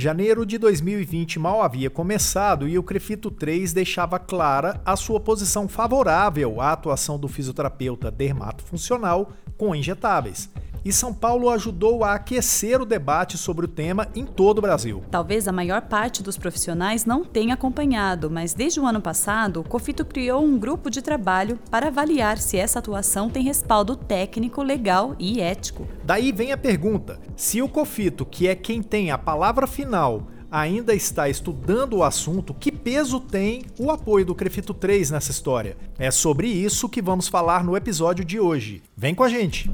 Janeiro de 2020 mal havia começado e o Crefito 3 deixava clara a sua posição favorável à atuação do fisioterapeuta dermatofuncional com injetáveis e São Paulo ajudou a aquecer o debate sobre o tema em todo o Brasil. Talvez a maior parte dos profissionais não tenha acompanhado, mas desde o ano passado, o Cofito criou um grupo de trabalho para avaliar se essa atuação tem respaldo técnico, legal e ético. Daí vem a pergunta: se o Cofito, que é quem tem a palavra final, ainda está estudando o assunto, que peso tem o apoio do Crefito 3 nessa história? É sobre isso que vamos falar no episódio de hoje. Vem com a gente!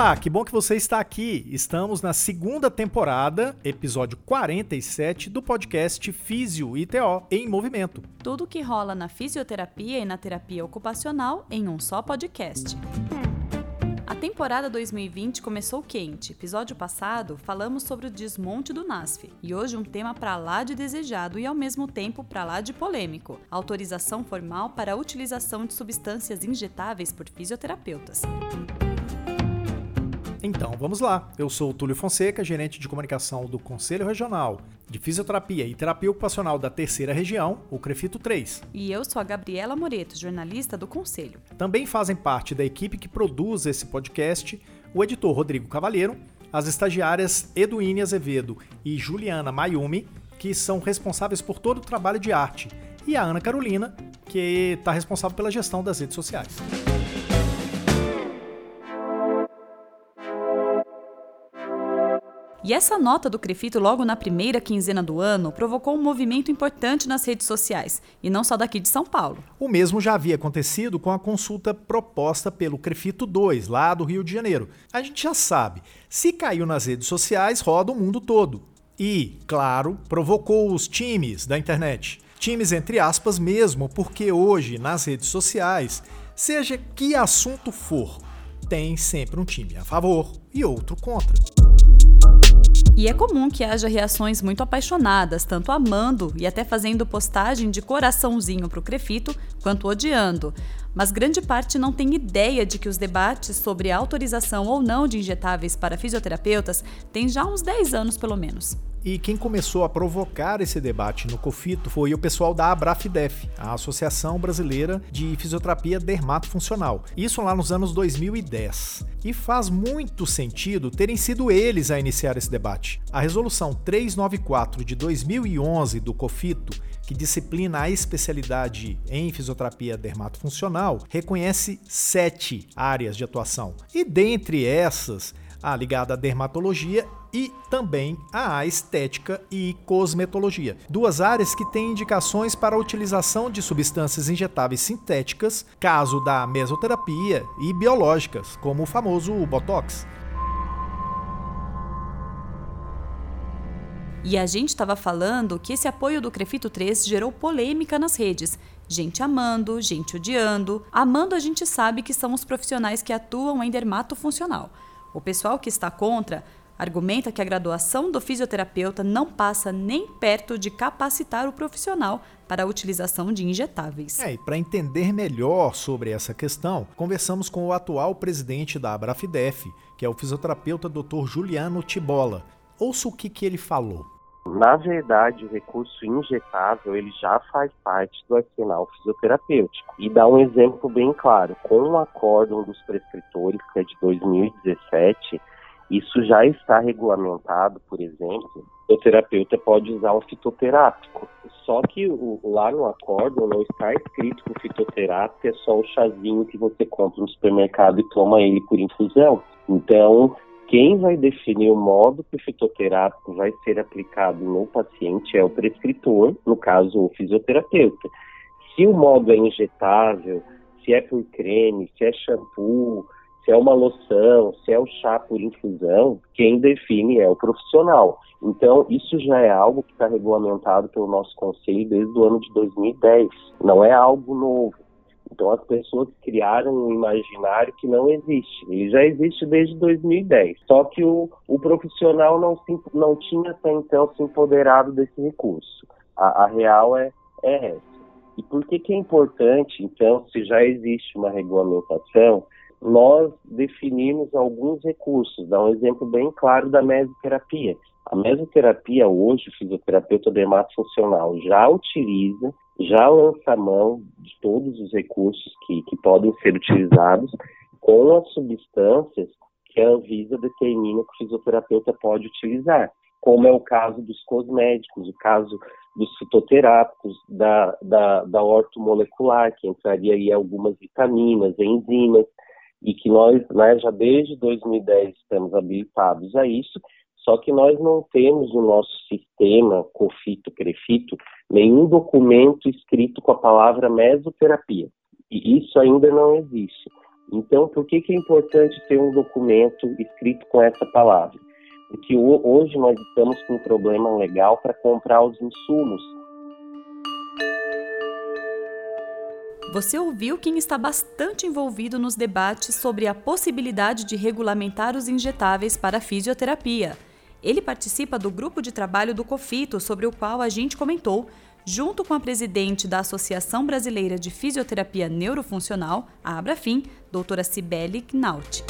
Olá, que bom que você está aqui. Estamos na segunda temporada, episódio 47 do podcast Físio ITO em Movimento. Tudo que rola na fisioterapia e na terapia ocupacional em um só podcast. A temporada 2020 começou quente. Episódio passado falamos sobre o desmonte do NASF e hoje um tema para lá de desejado e ao mesmo tempo para lá de polêmico: autorização formal para a utilização de substâncias injetáveis por fisioterapeutas. Então, vamos lá. Eu sou o Túlio Fonseca, gerente de comunicação do Conselho Regional de Fisioterapia e Terapia Ocupacional da Terceira Região, o Crefito 3. E eu sou a Gabriela Moreto, jornalista do Conselho. Também fazem parte da equipe que produz esse podcast o editor Rodrigo Cavalheiro, as estagiárias Eduine Azevedo e Juliana Mayumi, que são responsáveis por todo o trabalho de arte, e a Ana Carolina, que está responsável pela gestão das redes sociais. E essa nota do Crefito logo na primeira quinzena do ano provocou um movimento importante nas redes sociais, e não só daqui de São Paulo. O mesmo já havia acontecido com a consulta proposta pelo Crefito 2, lá do Rio de Janeiro. A gente já sabe, se caiu nas redes sociais, roda o mundo todo. E, claro, provocou os times da internet. Times entre aspas mesmo, porque hoje nas redes sociais, seja que assunto for, tem sempre um time a favor e outro contra. E é comum que haja reações muito apaixonadas, tanto amando e até fazendo postagem de coraçãozinho para o Crefito, quanto odiando. Mas grande parte não tem ideia de que os debates sobre autorização ou não de injetáveis para fisioterapeutas têm já uns 10 anos pelo menos. E quem começou a provocar esse debate no COFITO foi o pessoal da Abrafidef, a Associação Brasileira de Fisioterapia Dermatofuncional. Isso lá nos anos 2010. E faz muito sentido terem sido eles a iniciar esse debate. A resolução 394 de 2011 do COFITO que disciplina a especialidade em fisioterapia dermatofuncional, reconhece sete áreas de atuação. E dentre essas, a ligada à dermatologia e também à estética e cosmetologia. Duas áreas que têm indicações para a utilização de substâncias injetáveis sintéticas, caso da mesoterapia, e biológicas, como o famoso Botox. E a gente estava falando que esse apoio do Crefito 3 gerou polêmica nas redes. Gente amando, gente odiando. Amando a gente sabe que são os profissionais que atuam em dermato funcional. O pessoal que está contra argumenta que a graduação do fisioterapeuta não passa nem perto de capacitar o profissional para a utilização de injetáveis. É, e para entender melhor sobre essa questão, conversamos com o atual presidente da Abrafidef, que é o fisioterapeuta Dr. Juliano Tibola. Ouça o que, que ele falou. Na verdade, o recurso injetável ele já faz parte do arsenal fisioterapêutico. E dá um exemplo bem claro. Com o acórdão dos prescritores, que é de 2017, isso já está regulamentado, por exemplo, o terapeuta pode usar um fitoterápico. Só que o, lá no acórdão não está escrito que o fitoterápico é só o chazinho que você compra no supermercado e toma ele por infusão. Então, quem vai definir o modo que o fitoterápico vai ser aplicado no paciente é o prescritor, no caso o fisioterapeuta. Se o modo é injetável, se é por creme, se é shampoo, se é uma loção, se é o chá por infusão, quem define é o profissional. Então, isso já é algo que está regulamentado pelo nosso conselho desde o ano de 2010. Não é algo novo. Então as pessoas criaram um imaginário que não existe. Ele já existe desde 2010. Só que o, o profissional não, se, não tinha até então se empoderado desse recurso. A, a real é, é essa. E por que, que é importante, então, se já existe uma regulamentação, nós definimos alguns recursos. Dá um exemplo bem claro da mesoterapia. A mesoterapia hoje, o fisioterapeuta dermatofuncional já utiliza, já lança a mão de todos os recursos que, que podem ser utilizados com as substâncias que a Anvisa determina que o fisioterapeuta pode utilizar, como é o caso dos cosméticos, o caso dos fitoterápicos, da, da, da ortomolecular, que entraria aí algumas vitaminas, enzimas, e que nós né, já desde 2010 estamos habilitados a isso, só que nós não temos no nosso sistema COFITO, CREFITO, nenhum documento escrito com a palavra mesoterapia. E isso ainda não existe. Então, por que, que é importante ter um documento escrito com essa palavra? Porque hoje nós estamos com um problema legal para comprar os insumos. Você ouviu quem está bastante envolvido nos debates sobre a possibilidade de regulamentar os injetáveis para fisioterapia. Ele participa do grupo de trabalho do COFITO, sobre o qual a gente comentou, junto com a presidente da Associação Brasileira de Fisioterapia Neurofuncional, a Abrafim, doutora Cibele Knaut.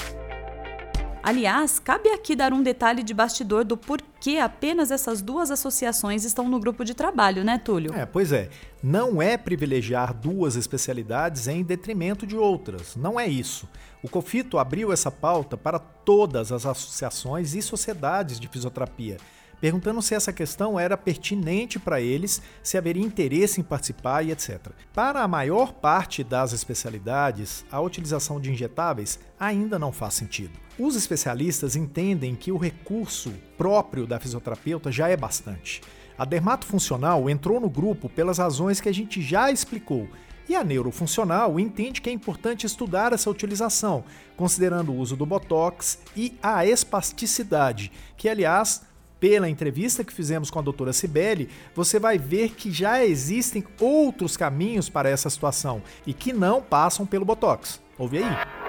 Aliás, cabe aqui dar um detalhe de bastidor do porquê apenas essas duas associações estão no grupo de trabalho, né, Túlio? É, pois é. Não é privilegiar duas especialidades em detrimento de outras. Não é isso. O COFITO abriu essa pauta para todas as associações e sociedades de fisioterapia perguntando se essa questão era pertinente para eles, se haveria interesse em participar e etc. Para a maior parte das especialidades, a utilização de injetáveis ainda não faz sentido. Os especialistas entendem que o recurso próprio da fisioterapeuta já é bastante. A dermatofuncional entrou no grupo pelas razões que a gente já explicou. E a neurofuncional entende que é importante estudar essa utilização, considerando o uso do botox e a espasticidade, que aliás pela entrevista que fizemos com a doutora Cibele, você vai ver que já existem outros caminhos para essa situação e que não passam pelo Botox. Ouve aí.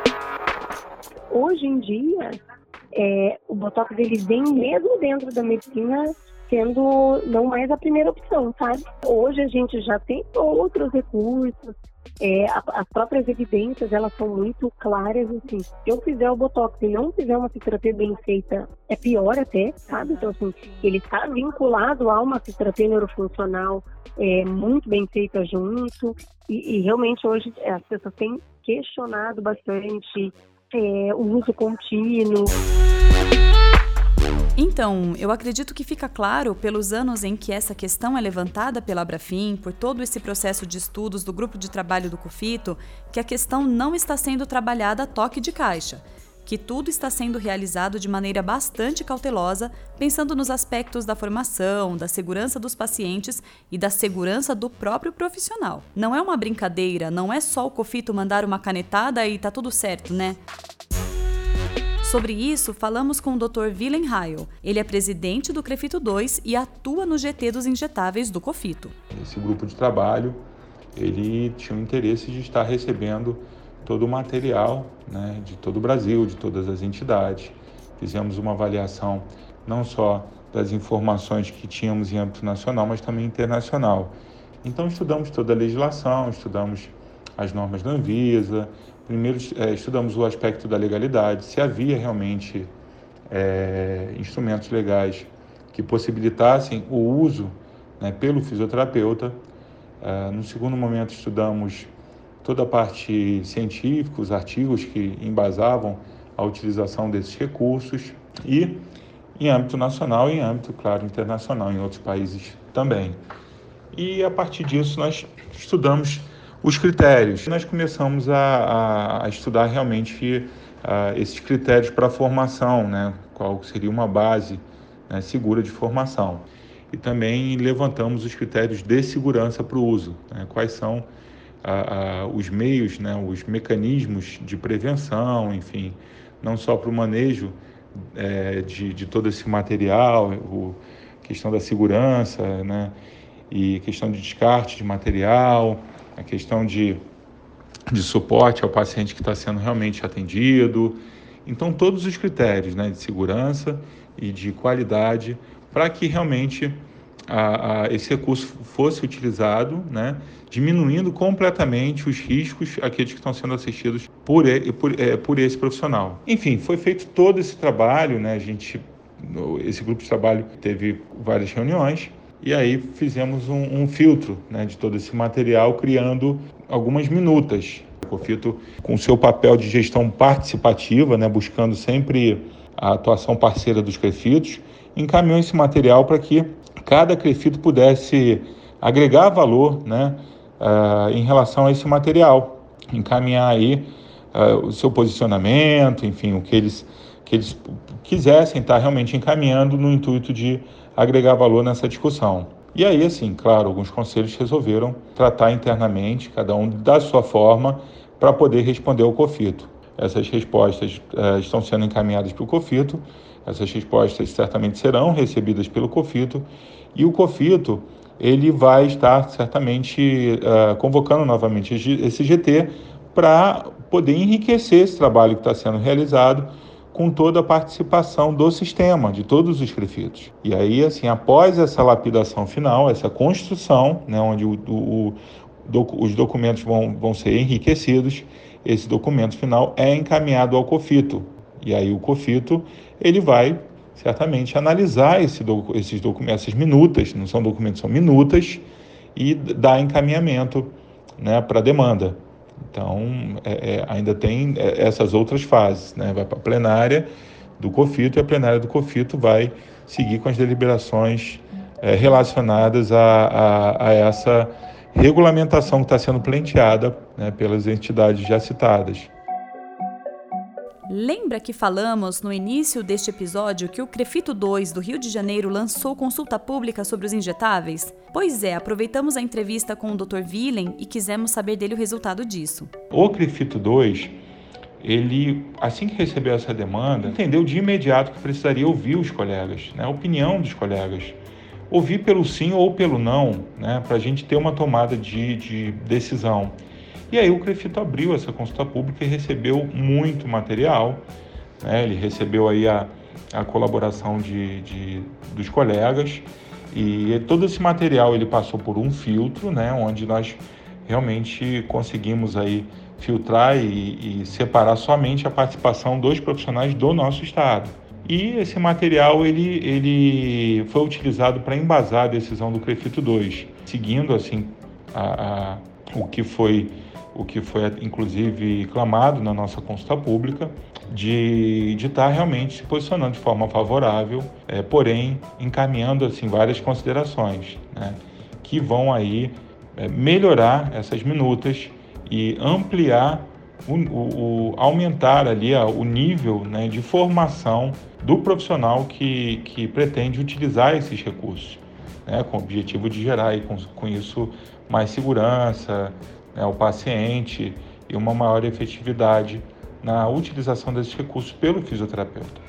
Hoje em dia, é, o Botox ele vem mesmo dentro da medicina sendo não mais a primeira opção, sabe? Hoje a gente já tem outros recursos, é, as próprias evidências elas são muito claras assim. Se eu fizer o botox e não fizer uma fisioterapia bem feita é pior até sabe? Então assim ele está vinculado a uma fisioterapia neurofuncional é, muito bem feita junto. E, e realmente hoje as pessoas têm questionado bastante é, o uso contínuo. Então, eu acredito que fica claro, pelos anos em que essa questão é levantada pela Abrafim, por todo esse processo de estudos do grupo de trabalho do COFITO, que a questão não está sendo trabalhada a toque de caixa, que tudo está sendo realizado de maneira bastante cautelosa, pensando nos aspectos da formação, da segurança dos pacientes e da segurança do próprio profissional. Não é uma brincadeira, não é só o COFITO mandar uma canetada e tá tudo certo, né? Sobre isso, falamos com o Dr. Willem Heil. Ele é presidente do Crefito 2 e atua no GT dos injetáveis do Cofito. Esse grupo de trabalho, ele tinha o interesse de estar recebendo todo o material né, de todo o Brasil, de todas as entidades. Fizemos uma avaliação não só das informações que tínhamos em âmbito nacional, mas também internacional. Então estudamos toda a legislação, estudamos as normas da Anvisa, Primeiro, é, estudamos o aspecto da legalidade, se havia realmente é, instrumentos legais que possibilitassem o uso né, pelo fisioterapeuta. É, no segundo momento, estudamos toda a parte científica, os artigos que embasavam a utilização desses recursos e em âmbito nacional e em âmbito, claro, internacional, em outros países também. E a partir disso nós estudamos os critérios. Nós começamos a, a estudar realmente uh, esses critérios para a formação, né? qual seria uma base né, segura de formação. E também levantamos os critérios de segurança para o uso, né? quais são uh, uh, os meios, né, os mecanismos de prevenção, enfim, não só para o manejo é, de, de todo esse material, o, questão da segurança, né, e questão de descarte de material, a questão de, de suporte ao paciente que está sendo realmente atendido. Então, todos os critérios né, de segurança e de qualidade para que realmente a, a, esse recurso fosse utilizado, né, diminuindo completamente os riscos aqueles que estão sendo assistidos por, por, é, por esse profissional. Enfim, foi feito todo esse trabalho, né, a gente, esse grupo de trabalho teve várias reuniões, e aí fizemos um, um filtro né, de todo esse material, criando algumas minutas. O Cofito, com seu papel de gestão participativa, né, buscando sempre a atuação parceira dos crefitos, encaminhou esse material para que cada crefito pudesse agregar valor né, uh, em relação a esse material, encaminhar aí uh, o seu posicionamento, enfim, o que eles, que eles quisessem estar realmente encaminhando no intuito de agregar valor nessa discussão. E aí, assim, claro, alguns conselhos resolveram tratar internamente, cada um da sua forma, para poder responder ao COFITO. Essas respostas uh, estão sendo encaminhadas para o COFITO, essas respostas certamente serão recebidas pelo COFITO, e o COFITO ele vai estar certamente uh, convocando novamente esse GT para poder enriquecer esse trabalho que está sendo realizado com toda a participação do sistema, de todos os prefeitos. E aí, assim, após essa lapidação final, essa construção, né, onde o, o, o, os documentos vão, vão ser enriquecidos, esse documento final é encaminhado ao COFITO. E aí o COFITO ele vai certamente analisar esse esses documentos, essas minutas, não são documentos, são minutas, e dar encaminhamento né, para a demanda. Então, é, é, ainda tem é, essas outras fases, né? vai para a plenária do COFITO e a plenária do COFITO vai seguir com as deliberações é, relacionadas a, a, a, essa regulamentação que está sendo pleiteada né, pelas entidades já citadas. Lembra que falamos no início deste episódio que o Crefito 2 do Rio de Janeiro lançou consulta pública sobre os injetáveis? Pois é, aproveitamos a entrevista com o Dr. Willem e quisemos saber dele o resultado disso. O Crefito 2, ele, assim que recebeu essa demanda, entendeu de imediato que precisaria ouvir os colegas, né, a opinião dos colegas. Ouvir pelo sim ou pelo não, né, para a gente ter uma tomada de, de decisão. E aí o Crefito abriu essa consulta pública e recebeu muito material. Né? Ele recebeu aí a, a colaboração de, de, dos colegas e todo esse material ele passou por um filtro, né? onde nós realmente conseguimos aí filtrar e, e separar somente a participação dos profissionais do nosso estado. E esse material ele, ele foi utilizado para embasar a decisão do Crefito 2, seguindo assim a, a, o que foi o que foi inclusive clamado na nossa consulta pública, de, de estar tá realmente se posicionando de forma favorável, é, porém encaminhando assim várias considerações né, que vão aí é, melhorar essas minutas e ampliar o, o, o aumentar ali ó, o nível né, de formação do profissional que, que pretende utilizar esses recursos, né, com o objetivo de gerar aí, com, com isso mais segurança, né, o paciente e uma maior efetividade na utilização desses recursos pelo fisioterapeuta.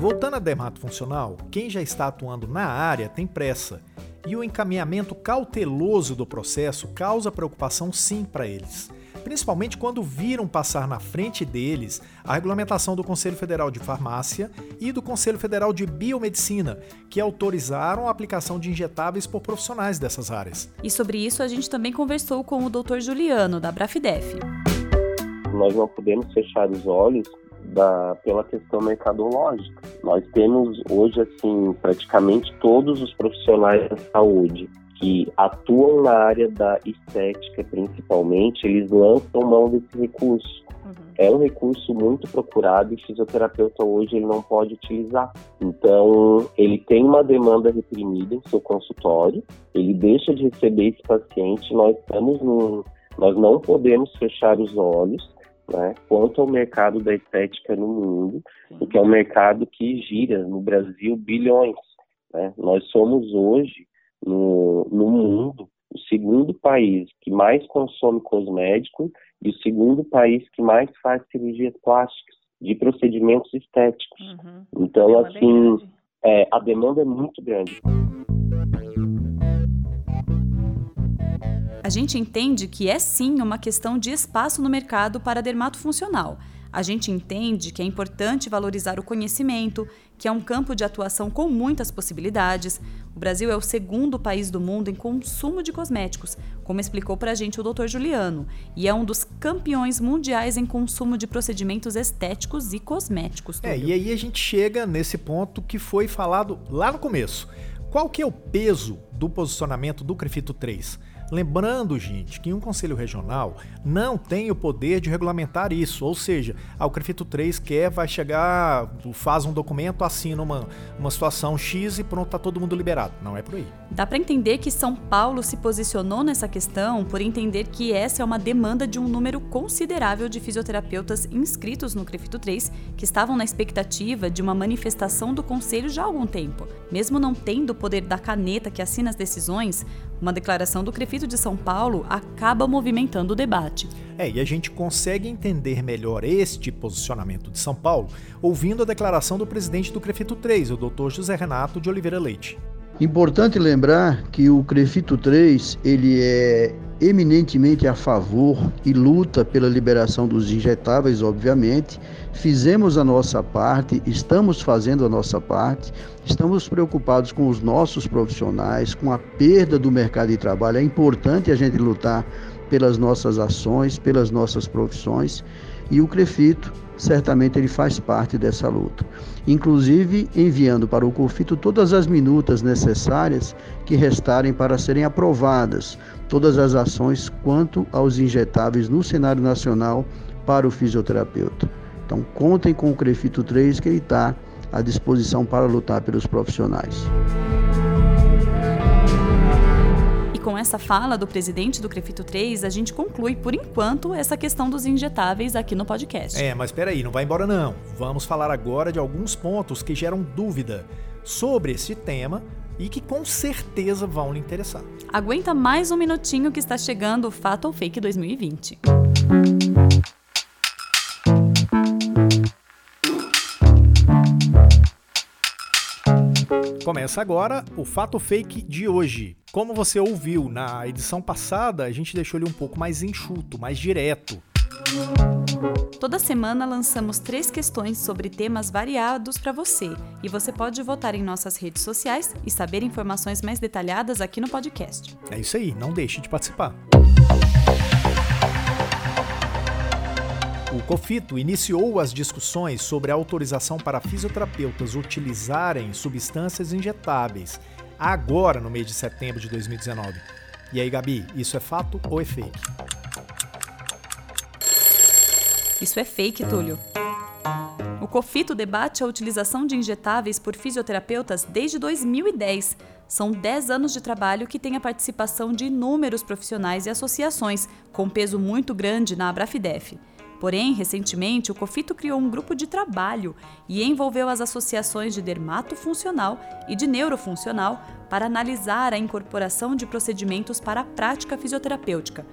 Voltando à dermato funcional, quem já está atuando na área tem pressa e o encaminhamento cauteloso do processo causa preocupação sim para eles principalmente quando viram passar na frente deles a regulamentação do Conselho Federal de Farmácia e do Conselho Federal de Biomedicina, que autorizaram a aplicação de injetáveis por profissionais dessas áreas. E sobre isso a gente também conversou com o Dr. Juliano, da Brafidef. Nós não podemos fechar os olhos da, pela questão mercadológica. Nós temos hoje, assim, praticamente todos os profissionais da saúde que atuam na área da estética, principalmente, eles lançam mão desse recurso. Uhum. É um recurso muito procurado e o fisioterapeuta hoje ele não pode utilizar. Então, ele tem uma demanda reprimida em seu consultório, ele deixa de receber esse paciente, nós estamos num, nós não podemos fechar os olhos né, quanto ao mercado da estética no mundo, porque é um mercado que gira no Brasil bilhões. Né? Nós somos hoje no, no mundo o segundo país que mais consome cosméticos e o segundo país que mais faz cirurgias plásticas de procedimentos estéticos. Uhum. Então, assim, é, a demanda é muito grande. A gente entende que é sim uma questão de espaço no mercado para dermato funcional A gente entende que é importante valorizar o conhecimento, que é um campo de atuação com muitas possibilidades. O Brasil é o segundo país do mundo em consumo de cosméticos, como explicou para a gente o Dr. Juliano, e é um dos campeões mundiais em consumo de procedimentos estéticos e cosméticos. É, e aí a gente chega nesse ponto que foi falado lá no começo. Qual que é o peso do posicionamento do Crefito 3? Lembrando, gente, que um conselho regional não tem o poder de regulamentar isso, ou seja, o Crefito 3 quer, vai chegar, faz um documento, assina uma, uma situação X e pronto, tá todo mundo liberado. Não é por aí. Dá para entender que São Paulo se posicionou nessa questão por entender que essa é uma demanda de um número considerável de fisioterapeutas inscritos no Crefito 3 que estavam na expectativa de uma manifestação do conselho já há algum tempo. Mesmo não tendo o poder da caneta que assina as decisões, uma declaração do Crefito de São Paulo acaba movimentando o debate. É, e a gente consegue entender melhor este posicionamento de São Paulo ouvindo a declaração do presidente do Crefito 3, o Dr. José Renato de Oliveira Leite. Importante lembrar que o Crefito 3, ele é eminentemente a favor e luta pela liberação dos injetáveis, obviamente. Fizemos a nossa parte, estamos fazendo a nossa parte, estamos preocupados com os nossos profissionais, com a perda do mercado de trabalho. É importante a gente lutar pelas nossas ações, pelas nossas profissões e o Crefito certamente ele faz parte dessa luta. Inclusive enviando para o COFITO todas as minutas necessárias que restarem para serem aprovadas todas as ações quanto aos injetáveis no cenário nacional para o fisioterapeuta. Então contem com o CREFITO 3 que ele está à disposição para lutar pelos profissionais. E com essa fala do presidente do Crefito 3, a gente conclui, por enquanto, essa questão dos injetáveis aqui no podcast. É, mas espera aí, não vai embora não. Vamos falar agora de alguns pontos que geram dúvida sobre esse tema e que com certeza vão lhe interessar. Aguenta mais um minutinho que está chegando o Fato ou Fake 2020. Começa agora o Fato Fake de hoje. Como você ouviu na edição passada, a gente deixou ele um pouco mais enxuto, mais direto. Toda semana lançamos três questões sobre temas variados para você e você pode votar em nossas redes sociais e saber informações mais detalhadas aqui no podcast. É isso aí, não deixe de participar. O COFITO iniciou as discussões sobre a autorização para fisioterapeutas utilizarem substâncias injetáveis agora no mês de setembro de 2019. E aí, Gabi, isso é fato ou é fake? Isso é fake, Túlio. O COFITO debate a utilização de injetáveis por fisioterapeutas desde 2010. São 10 anos de trabalho que tem a participação de inúmeros profissionais e associações, com peso muito grande na Abrafidef. Porém, recentemente, o COFITO criou um grupo de trabalho e envolveu as associações de dermatofuncional e de neurofuncional para analisar a incorporação de procedimentos para a prática fisioterapêutica,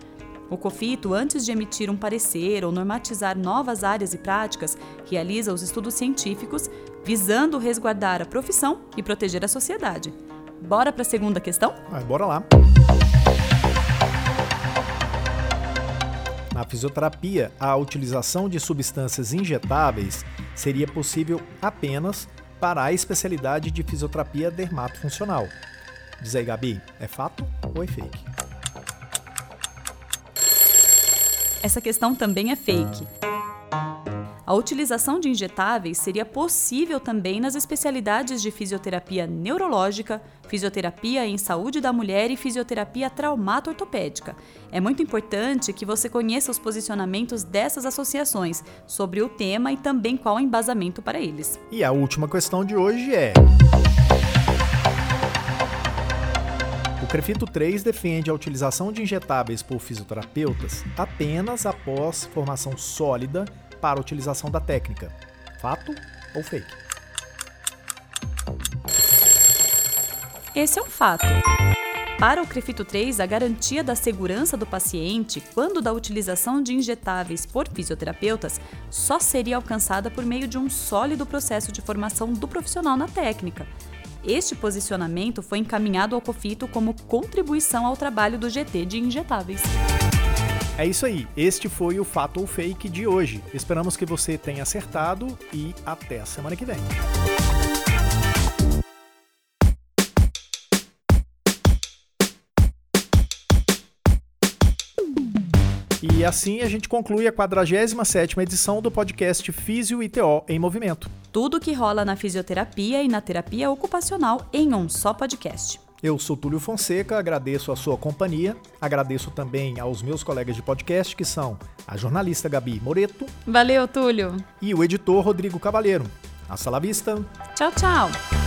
o COFITO, antes de emitir um parecer ou normatizar novas áreas e práticas, realiza os estudos científicos visando resguardar a profissão e proteger a sociedade. Bora para a segunda questão? Vai, bora lá. Na fisioterapia, a utilização de substâncias injetáveis seria possível apenas para a especialidade de fisioterapia dermatofuncional. Diz aí, Gabi, é fato ou é fake? Essa questão também é fake. A utilização de injetáveis seria possível também nas especialidades de fisioterapia neurológica, fisioterapia em saúde da mulher e fisioterapia traumato-ortopédica. É muito importante que você conheça os posicionamentos dessas associações sobre o tema e também qual o embasamento para eles. E a última questão de hoje é. Crefito 3 defende a utilização de injetáveis por fisioterapeutas apenas após formação sólida para a utilização da técnica. Fato ou fake? Esse é um fato. Para o Crefito 3, a garantia da segurança do paciente quando da utilização de injetáveis por fisioterapeutas só seria alcançada por meio de um sólido processo de formação do profissional na técnica, este posicionamento foi encaminhado ao COFITO como contribuição ao trabalho do GT de injetáveis. É isso aí, este foi o Fato ou Fake de hoje. Esperamos que você tenha acertado e até a semana que vem. E assim a gente conclui a 47ª edição do podcast Físio e TO em Movimento. Tudo que rola na fisioterapia e na terapia ocupacional em um só podcast. Eu sou Túlio Fonseca, agradeço a sua companhia, agradeço também aos meus colegas de podcast, que são a jornalista Gabi Moreto. Valeu, Túlio. E o editor Rodrigo Cavalheiro. Hasta la vista. Tchau, tchau.